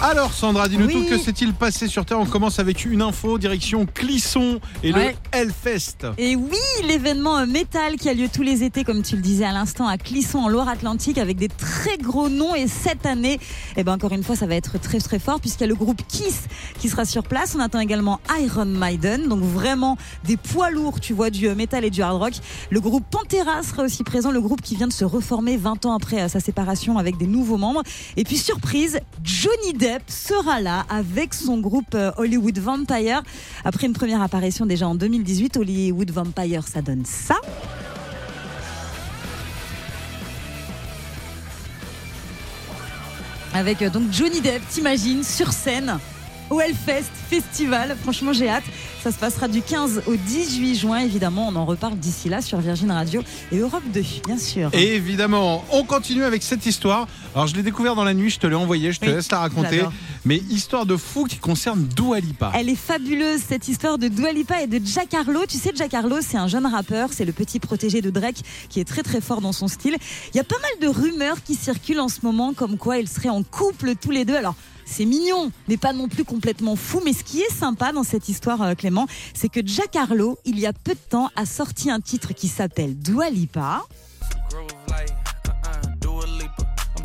Alors Sandra, dis-nous Oui. tout, que s'est-il passé sur Terre? On commence avec une info, direction Clisson et Ouais. le Hellfest. Et oui, l'événement métal qui a lieu tous les étés, comme tu le disais à l'instant, à Clisson en Loire-Atlantique, avec des très gros noms. Et cette année, eh ben, encore une fois, ça va être très très fort, puisqu'il y a le groupe Kiss qui sera sur place. On attend également Iron Maiden, donc vraiment des poids lourds, tu vois, du euh, métal et du hard rock. Le groupe Pantera sera aussi présent, le groupe qui vient de se reformer 20 ans après euh, sa séparation avec des nouveaux membres. Et puis surprise, Johnny Depp sera là avec son groupe euh, Hollywood Vampire. Après une première apparition déjà en 2018, Hollywood Vampire, ça donne ça. Avec euh, donc Johnny Depp, t'imagines, sur scène au Hellfest Festival. Franchement, j'ai hâte. Ça se passera du 15 au 18 juin. Évidemment, on en reparle d'ici là sur Virgin Radio et Europe 2, bien sûr. Et évidemment, on continue avec cette histoire. Alors je l'ai découvert dans la nuit, je te l'ai envoyé, je te Oui, laisse la raconter. Mais histoire de fou qui concerne Dua Lipa. Elle est fabuleuse cette histoire de Dua Lipa et de Jack Harlow. Tu sais, Jack Harlow, c'est un jeune rappeur, c'est le petit protégé de Drake qui est très très fort dans son style. Il y a pas mal de rumeurs qui circulent en ce moment comme quoi ils seraient en couple tous les deux. Alors c'est mignon, mais pas non plus complètement fou. Mais ce qui est sympa dans cette histoire, euh, Clément, c'est que Jack Harlow, il y a peu de temps, a sorti un titre qui s'appelle Dua Lipa.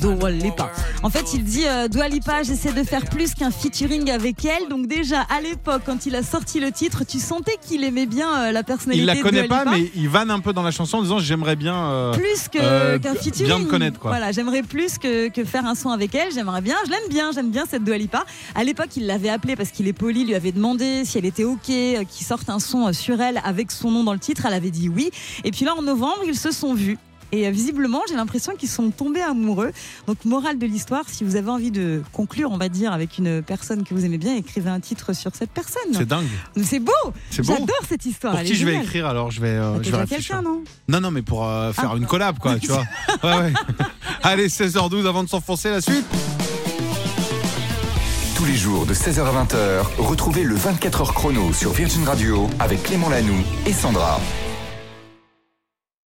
Dua Lipa. En fait, il dit euh, Dua Lipa, j'essaie de faire plus qu'un featuring avec elle. Donc déjà, à l'époque, quand il a sorti le titre, tu sentais qu'il aimait bien euh, la personnalité Il la de connaît Dua pas, Lipa. mais il vanne un peu dans la chanson en disant j'aimerais bien. euh, plus euh, qu'un bien featuring. me connaître, quoi. Voilà, j'aimerais plus que, que faire un son avec elle. J'aimerais bien, je l'aime bien, j'aime bien cette Dua Lipa. À l'époque, il l'avait appelée parce qu'il est poli, lui avait demandé si elle était ok, qu'il sorte un son sur elle avec son nom dans le titre. Elle avait dit oui. Et puis là, en novembre, ils se sont vus. Et euh, visiblement, j'ai l'impression qu'ils sont tombés amoureux. Donc, morale de l'histoire, si vous avez envie de conclure, on va dire, avec une personne que vous aimez bien, écrivez un titre sur cette personne. C'est dingue. C'est beau C'est beau. J'adore cette histoire. Pour qui je vais écrire alors Je vais, euh, Bah, je vais quelqu'un, non Non, non, mais pour euh, faire Ah. une collab, quoi, tu vois. Ouais, ouais. Allez, 16h12 avant de s'enfoncer la suite. Tous les jours de 16h à 20h, retrouvez le 24h chrono sur Virgin Radio avec Clément Lanoux et Sandra.